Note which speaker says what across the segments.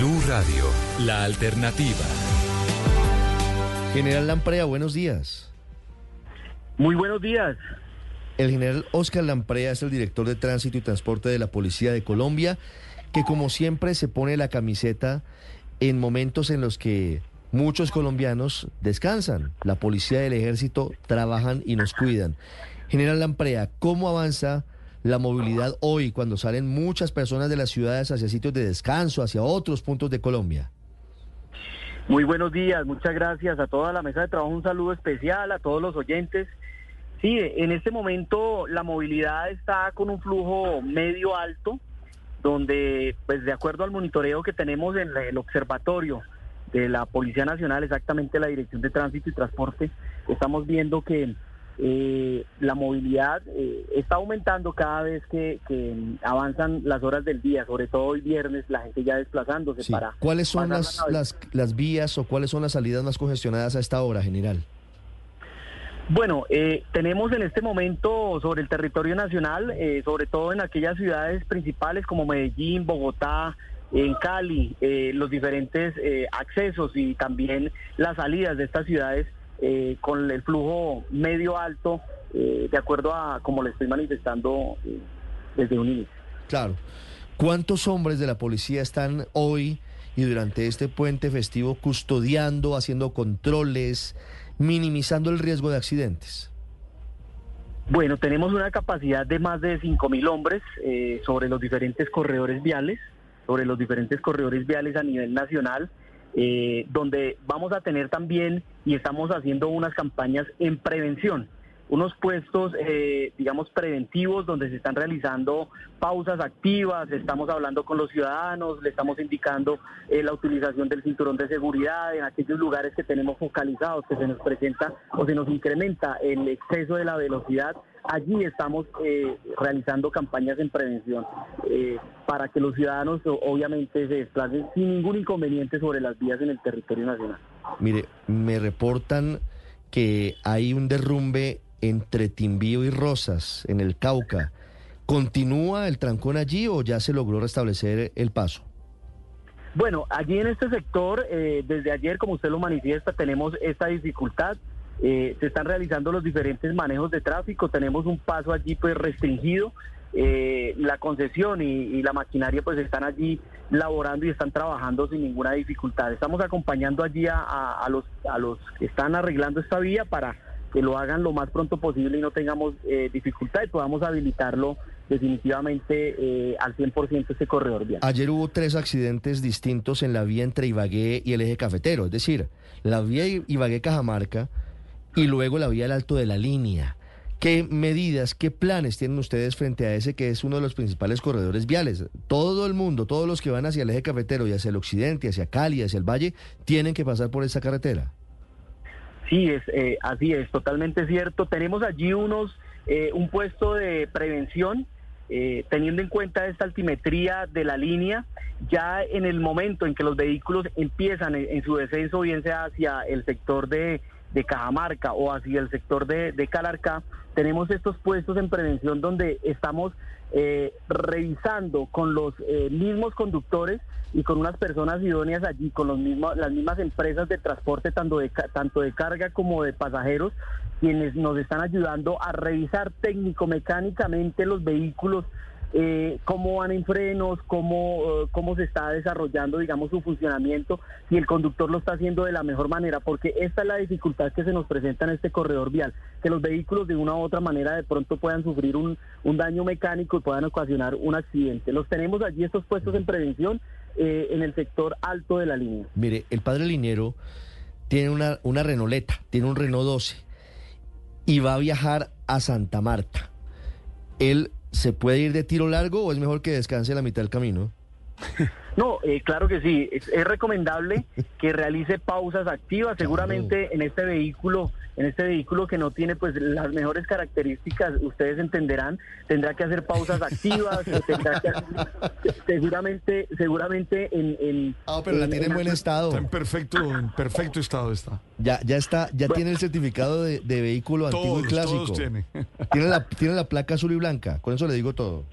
Speaker 1: Blue Radio, la alternativa.
Speaker 2: General Lamprea, buenos días.
Speaker 3: Muy buenos días.
Speaker 2: El general Oscar Lamprea es el director de tránsito y transporte de la Policía de Colombia, que como siempre se pone la camiseta en momentos en los que muchos colombianos descansan. La policía del ejército trabajan y nos cuidan. General Lamprea, ¿cómo avanza la movilidad hoy cuando salen muchas personas de las ciudades hacia sitios de descanso, hacia otros puntos de Colombia?
Speaker 3: Muy buenos días, muchas gracias a toda la mesa de trabajo, un saludo especial a todos los oyentes. Sí, en este momento la movilidad está con un flujo medio alto, donde, pues de acuerdo al monitoreo que tenemos en el observatorio de la Policía Nacional, exactamente la Dirección de Tránsito y Transporte, estamos viendo que eh, la movilidad eh, está aumentando cada vez que, avanzan las horas del día, sobre todo hoy viernes, la gente ya desplazándose para...
Speaker 2: ¿Cuáles son las, las, las, vías o cuáles son las salidas más congestionadas a esta hora, general?
Speaker 3: Bueno, eh, tenemos en este momento sobre el territorio nacional, eh, sobre todo en aquellas ciudades principales como Medellín, Bogotá, en Cali, los diferentes accesos y también las salidas de estas ciudades eh, con el flujo medio alto, eh, de acuerdo a como le estoy manifestando eh, desde un inicio.
Speaker 2: Claro. ¿Cuántos hombres de la policía están hoy y durante este puente festivo custodiando, haciendo controles, minimizando el riesgo de accidentes?
Speaker 3: Bueno, tenemos una capacidad de más de 5.000 hombres sobre los diferentes corredores viales, sobre los diferentes corredores viales a nivel nacional. Eh, donde vamos a tener también y estamos haciendo unas campañas en prevención, unos puestos, eh, digamos, preventivos donde se están realizando pausas activas, estamos hablando con los ciudadanos, le estamos indicando eh, la utilización del cinturón de seguridad en aquellos lugares que tenemos focalizados, que se nos presenta o se nos incrementa el exceso de la velocidad Allí estamos eh, realizando campañas en prevención eh, para que los ciudadanos obviamente se desplacen sin ningún inconveniente sobre las vías en el territorio nacional.
Speaker 2: Mire, me reportan que hay un derrumbe entre Timbío y Rosas, en el Cauca. ¿Continúa el trancón allí o ya se logró restablecer el paso?
Speaker 3: Bueno, allí en este sector, eh, desde ayer, como usted lo manifiesta, tenemos esta dificultad. Eh, se están realizando los diferentes manejos de tráfico, tenemos un paso allí pues restringido, eh, la concesión y, la maquinaria pues están allí laborando y están trabajando sin ninguna dificultad. Estamos acompañando allí a, los, a los que están arreglando esta vía para que lo hagan lo más pronto posible y no tengamos eh, dificultad y podamos habilitarlo definitivamente al 100% este corredor vial.
Speaker 2: Ayer hubo tres accidentes distintos en la vía entre Ibagué y el eje cafetero, es decir, la vía Ibagué-Cajamarca y luego la vía al alto de la línea. ¿Qué medidas, qué planes tienen ustedes frente a ese que es uno de los principales corredores viales? Todo el mundo, todos los que van hacia el eje cafetero y hacia el occidente, hacia Cali, hacia el valle, tienen que pasar por esa carretera.
Speaker 3: Sí, es eh, así es, totalmente cierto. Tenemos allí unos eh, un puesto de prevención eh, teniendo en cuenta esta altimetría de la línea, ya en el momento en que los vehículos empiezan en su descenso, bien sea hacia el sector de de Cajamarca o hacia el sector de, de Calarcá, tenemos estos puestos en prevención donde estamos eh, revisando con los eh, mismos conductores y con unas personas idóneas allí, con los mismos, las mismas empresas de transporte, tanto de, tanto de carga como de pasajeros, quienes nos están ayudando a revisar técnico-mecánicamente los vehículos eh, cómo van en frenos, cómo, eh, cómo se está desarrollando, digamos, su funcionamiento, si el conductor lo está haciendo de la mejor manera, porque esta es la dificultad que se nos presenta en este corredor vial, que los vehículos de una u otra manera de pronto puedan sufrir un, un daño mecánico y puedan ocasionar un accidente. Los tenemos allí estos puestos en prevención eh, en el sector alto de la línea.
Speaker 2: Mire, el padre Liniero tiene una, una Renoleta, tiene un Renault 12 y va a viajar a Santa Marta. Él ¿se puede ir de tiro largo o es mejor que descanse la mitad del camino?
Speaker 3: No, eh, claro que sí. Es, recomendable que realice pausas activas. Seguramente en este vehículo, en este vehículo que no tiene pues las mejores características, ustedes entenderán, tendrá que hacer pausas activas. tendrá que seguramente, seguramente en,
Speaker 2: Ah, pero la tiene en buen estado.
Speaker 4: Está en perfecto, en perfecto estado está.
Speaker 2: Ya, ya está, ya tiene el certificado de, vehículo antiguo y clásico.
Speaker 4: tiene.
Speaker 2: tiene la, tiene la placa azul y blanca. Con eso le digo todo.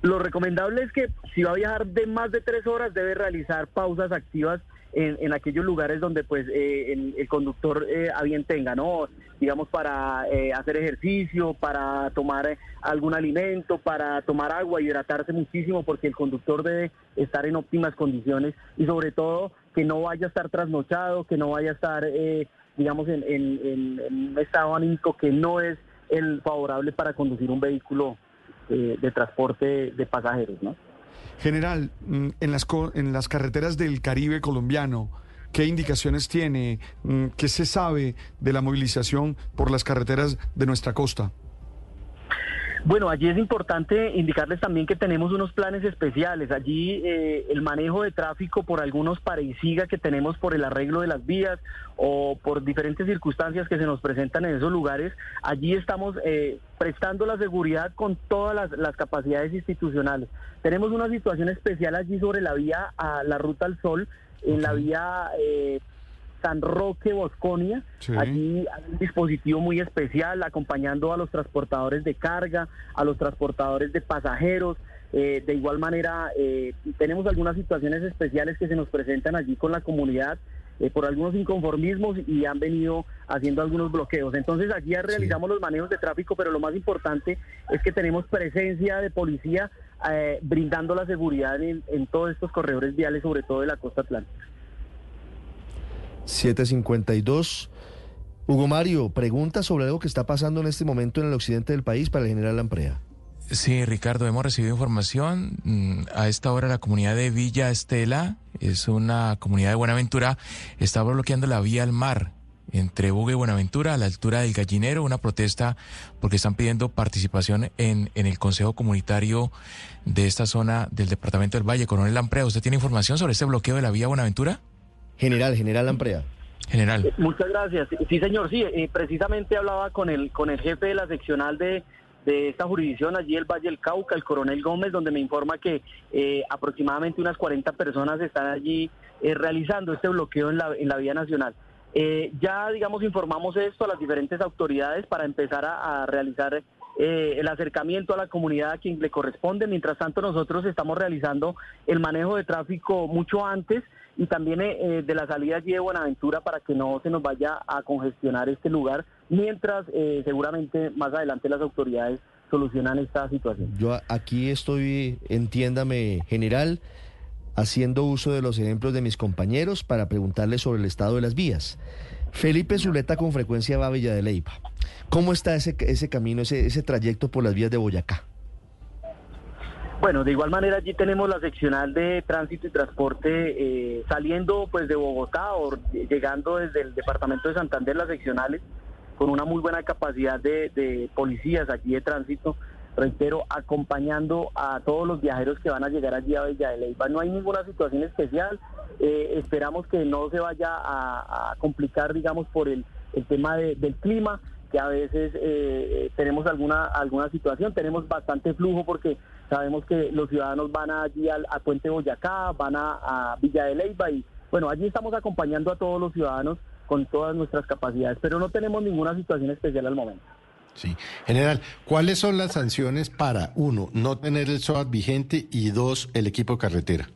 Speaker 3: Lo recomendable es que si va a viajar de más de tres horas debe realizar pausas activas en, aquellos lugares donde pues eh, el, conductor eh, a bien tenga, ¿no? Digamos para eh, hacer ejercicio, para tomar algún alimento, para tomar agua, hidratarse muchísimo porque el conductor debe estar en óptimas condiciones y sobre todo que no vaya a estar trasnochado, que no vaya a estar, digamos, en, en, un estado anímico que no es el favorable para conducir un vehículo de transporte de pasajeros, ¿no?
Speaker 4: General, mm, en las, en las carreteras del Caribe colombiano, ¿qué indicaciones tiene? Mm, ¿Qué se sabe de la movilización por las carreteras de nuestra costa?
Speaker 3: Bueno, allí es importante indicarles también que tenemos unos planes especiales. Allí eh, el manejo de tráfico por algunos siga que tenemos por el arreglo de las vías o por diferentes circunstancias que se nos presentan en esos lugares, allí estamos eh, prestando la seguridad con todas las, capacidades institucionales. Tenemos una situación especial allí sobre la vía a la Ruta al Sol, en la vía eh, San Roque, Bosconia. Allí hay un dispositivo muy especial acompañando a los transportadores de carga, a los transportadores de pasajeros. Eh, de igual manera, eh, tenemos algunas situaciones especiales que se nos presentan allí con la comunidad eh, por algunos inconformismos y han venido haciendo algunos bloqueos. Entonces allí realizamos los manejos de tráfico, pero lo más importante es que tenemos presencia de policía brindando la seguridad en, en todos estos corredores viales, sobre todo de la costa atlántica.
Speaker 2: 752. Hugo Mario, pregunta sobre algo que está pasando en este momento en el occidente del país para el general Lamprea.
Speaker 5: Sí, Ricardo, hemos recibido información. Mm, a esta hora la comunidad de Villa Estela, es una comunidad de Buenaventura, está bloqueando la vía al mar entre Buga y Buenaventura a la altura del Gallinero, una protesta porque están pidiendo participación en, en el Consejo Comunitario de esta zona del Departamento del Valle. Coronel Lamprea, ¿usted tiene información sobre este bloqueo de la vía Buenaventura?
Speaker 2: General, general Lamprea.
Speaker 5: General.
Speaker 3: Eh, muchas gracias. Sí, señor, sí, eh, precisamente hablaba con el, con el jefe de la seccional de, de esta jurisdicción, allí el Valle del Cauca, el coronel Gómez, donde me informa que eh, aproximadamente unas 40 personas están allí realizando este bloqueo en la, en la vía nacional. ya, digamos, informamos esto a las diferentes autoridades para empezar a, realizar el acercamiento a la comunidad a quien le corresponde. Mientras tanto, nosotros estamos realizando el manejo de tráfico mucho antes y también eh, eh, de la salida allí de Buenaventura para que no se nos vaya a congestionar este lugar, mientras eh, seguramente más adelante las autoridades solucionan esta situación.
Speaker 2: Yo aquí estoy, entiéndame, general, haciendo uso de los ejemplos de mis compañeros para preguntarles sobre el estado de las vías. Felipe Zuleta con frecuencia va a Villa. ¿Cómo está ese, ese camino, ese, ese trayecto por las vías de Boyacá?
Speaker 3: Bueno, de igual manera allí tenemos la seccional de tránsito y transporte eh, saliendo pues de Bogotá o llegando desde el departamento de Santander las seccionales con una muy buena capacidad de, policías aquí de tránsito, reitero, acompañando a todos los viajeros que van a llegar allí a Bella de Leyva. No hay ninguna situación especial, eh, esperamos que no se vaya a, complicar, digamos, por el, tema del clima que a veces eh, tenemos alguna alguna situación, tenemos bastante flujo porque sabemos que los ciudadanos van allí al, a Puente Boyacá, van a, Villa de Leyva y bueno, allí estamos acompañando a todos los ciudadanos con todas nuestras capacidades, pero no tenemos ninguna situación especial al momento.
Speaker 6: Sí. General, ¿cuáles son las sanciones para, uno, no tener el SOAT vigente y dos, el equipo carretera?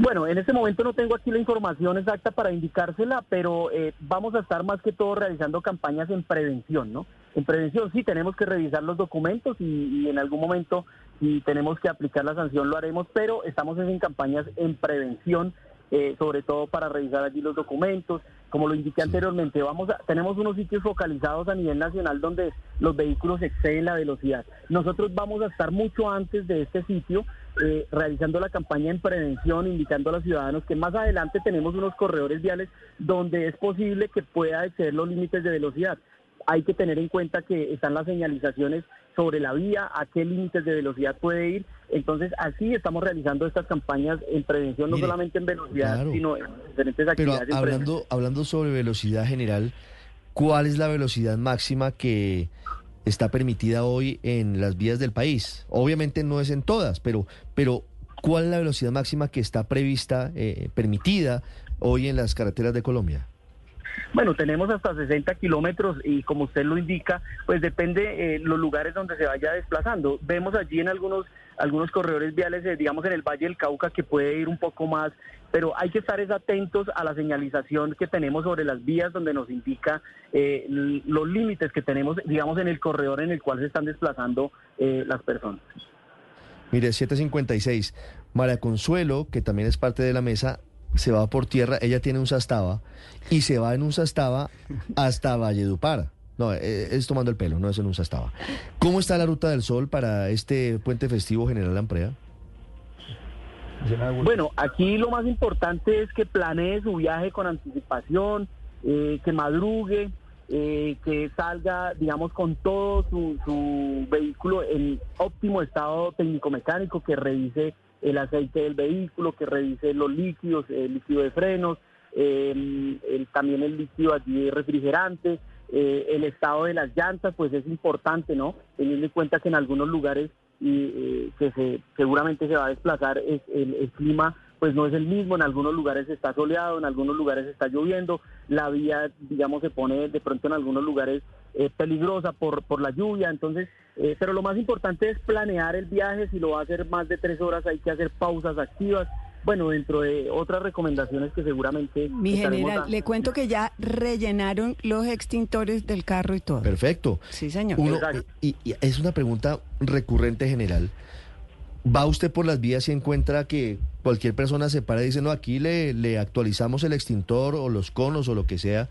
Speaker 3: Bueno, en este momento no tengo aquí la información exacta para indicársela, pero eh, vamos a estar más que todo realizando campañas en prevención, ¿no? En prevención sí tenemos que revisar los documentos y, en algún momento si tenemos que aplicar la sanción lo haremos, pero estamos en campañas en prevención, eh, sobre todo para revisar allí los documentos. Como lo indiqué anteriormente, vamos a, tenemos unos sitios focalizados a nivel nacional donde los vehículos exceden la velocidad. Nosotros vamos a estar mucho antes de este sitio eh, realizando la campaña en prevención, indicando a los ciudadanos que más adelante tenemos unos corredores viales donde es posible que pueda exceder los límites de velocidad. Hay que tener en cuenta que están las señalizaciones sobre la vía, a qué límites de velocidad puede ir. Entonces, así estamos realizando estas campañas en prevención, no solamente en velocidad, sino en diferentes actividades.
Speaker 2: Pero hablando, hablando sobre velocidad general, ¿cuál es la velocidad máxima que está permitida hoy en las vías del país. Obviamente no es en todas, pero, pero ¿cuál es la velocidad máxima que está prevista, eh, permitida hoy en las carreteras de Colombia?
Speaker 3: Bueno, tenemos hasta 60 kilómetros y como usted lo indica, pues depende eh, los lugares donde se vaya desplazando. Vemos allí en algunos algunos corredores viales, eh, digamos en el Valle del Cauca, que puede ir un poco más, pero hay que estar atentos a la señalización que tenemos sobre las vías donde nos indica eh, los límites que tenemos, digamos, en el corredor en el cual se están desplazando las personas.
Speaker 2: Mire, 756. María Consuelo, que también es parte de la mesa, se va por tierra, ella tiene un sastaba y se va en un sastaba hasta Valledupar. No, eh, es tomando el pelo, no es en un sastaba. ¿Cómo está la ruta del sol para este puente festivo General Lamprea?
Speaker 3: Bueno, aquí lo más importante es que planee su viaje con anticipación, eh, que madrugue, eh, que salga, digamos, con todo su, su vehículo en óptimo estado técnico-mecánico, que revise el aceite del vehículo, que revise los líquidos, el líquido de frenos, el, también el líquido allí refrigerante, eh, el estado de las llantas, pues es importante, ¿no? Teniendo en cuenta que en algunos lugares y, eh, que se, seguramente se va a desplazar el, el, clima pues no es el mismo, en algunos lugares está soleado, en algunos lugares está lloviendo, la vía digamos se pone de pronto en algunos lugares eh, peligrosa por, por la lluvia, entonces, eh, pero lo más importante es planear el viaje, si lo va a hacer más de tres horas hay que hacer pausas activas, bueno, dentro de otras recomendaciones que seguramente...
Speaker 7: Mi general, le cuento que ya rellenaron los extintores del carro y todo.
Speaker 2: Perfecto.
Speaker 7: Sí, señor.
Speaker 2: y, es una pregunta recurrente general. ¿Va usted por las vías y encuentra que cualquier persona se para y dice, no, aquí le, le actualizamos el extintor o los conos o lo que sea?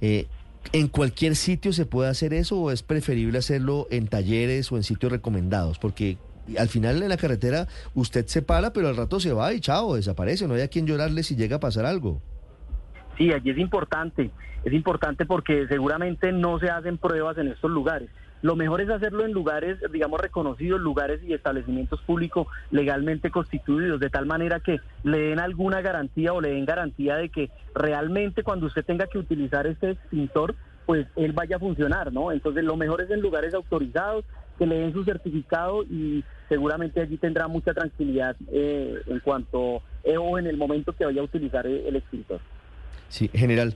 Speaker 2: Eh, ¿En cualquier sitio se puede hacer eso o es preferible hacerlo en talleres o en sitios recomendados? Porque al final en la carretera usted se para, pero al rato se va y chao, desaparece, no hay a quien llorarle si llega a pasar algo.
Speaker 3: Sí, allí es importante, es importante porque seguramente no se hacen pruebas en estos lugares. Lo mejor es hacerlo en lugares, digamos, reconocidos, lugares y establecimientos públicos legalmente constituidos, de tal manera que le den alguna garantía o le den garantía de que realmente cuando usted tenga que utilizar este extintor, pues él vaya a funcionar, ¿no? Entonces lo mejor es en lugares autorizados, que le den su certificado y seguramente allí tendrá mucha tranquilidad eh, en cuanto eh, o en el momento que vaya a utilizar el extintor.
Speaker 2: Sí, general,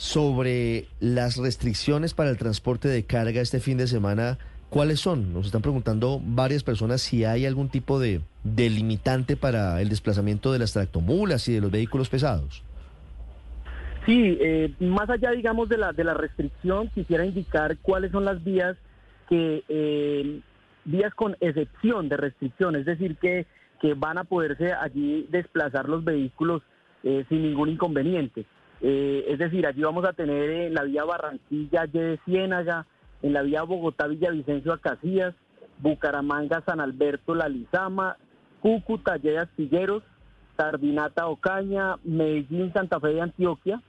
Speaker 2: sobre las restricciones para el transporte de carga este fin de semana, ¿cuáles son? Nos están preguntando varias personas si hay algún tipo de delimitante para el desplazamiento de las tractomulas y de los vehículos pesados.
Speaker 3: Sí, eh, más allá, digamos, de la, de la restricción, quisiera indicar cuáles son las vías que eh, vías con excepción de restricción, es decir, que, que van a poderse allí desplazar los vehículos eh, sin ningún inconveniente. Eh, es decir, allí vamos a tener en la vía Barranquilla, de Ciénaga, en la vía Bogotá, Villavicencio, Acacías, Bucaramanga, San Alberto, La Lizama, Cúcuta, de Astilleros, Tardinata, Ocaña, Medellín, Santa Fe de Antioquia,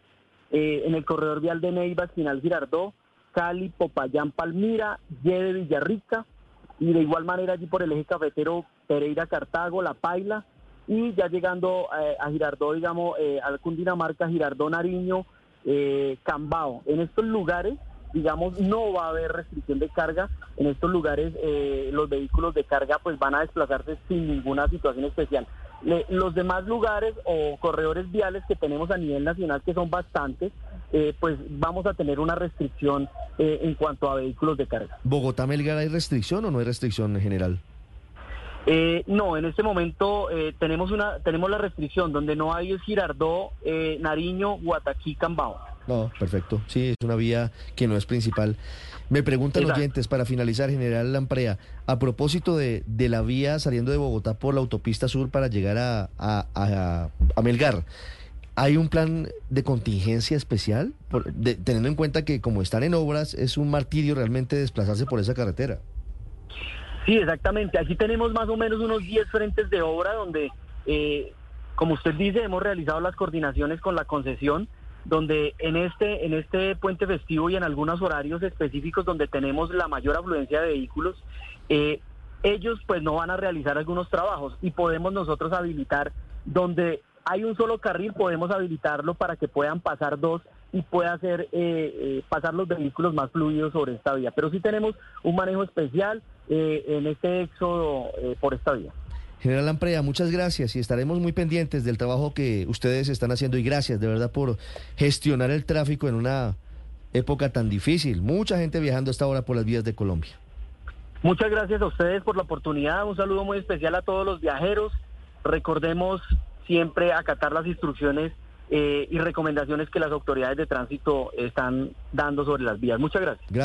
Speaker 3: en el corredor vial de Neiva, Espinal Girardó, Cali, Popayán, Palmira, de Villarrica y de igual manera allí por el eje cafetero Pereira, Cartago, La Paila y ya llegando eh, a Girardó, digamos, eh, Cundinamarca, Girardó, Nariño, eh, Cambao. En estos lugares, digamos, no va a haber restricción de carga. En estos lugares los vehículos de carga pues van a desplazarse sin ninguna situación especial los demás lugares o corredores viales que tenemos a nivel nacional, que son bastantes, eh, pues vamos a tener una restricción eh, en cuanto a vehículos de carga.
Speaker 2: ¿Bogotá, Melgar, hay restricción o no hay restricción en general?
Speaker 3: Eh, no, en este momento tenemos una tenemos la restricción donde no hay es Girardó, Nariño, Guataquí, Cambao.
Speaker 2: No, perfecto. Sí, es una vía que no es principal. Me preguntan los oyentes, para finalizar, General Lamprea, a propósito de, de, la vía saliendo de Bogotá por la autopista sur para llegar a, a, a, Melgar, ¿hay un plan de contingencia especial? teniendo en cuenta que como están en obras, es un martirio realmente desplazarse por esa carretera.
Speaker 3: Sí, exactamente. Aquí tenemos más o menos unos 10 frentes de obra donde, eh, como usted dice, hemos realizado las coordinaciones con la concesión donde en este, en este puente festivo y en algunos horarios específicos donde tenemos la mayor afluencia de vehículos, eh, ellos pues no van a realizar algunos trabajos y podemos nosotros habilitar donde hay un solo carril, podemos habilitarlo para que puedan pasar dos y pueda hacer eh, eh, pasar los vehículos más fluidos sobre esta vía. Pero sí tenemos un manejo especial en este éxodo por esta vía.
Speaker 2: General Lamprea, muchas gracias y estaremos muy pendientes del trabajo que ustedes están haciendo y gracias de verdad por gestionar el tráfico en una época tan difícil. Mucha gente viajando hasta ahora por las vías de Colombia.
Speaker 3: Muchas gracias a ustedes por la oportunidad. Un saludo muy especial a todos los viajeros. Recordemos siempre acatar las instrucciones eh, y recomendaciones que las autoridades de tránsito están dando sobre las vías. Muchas gracias.
Speaker 2: Gracias.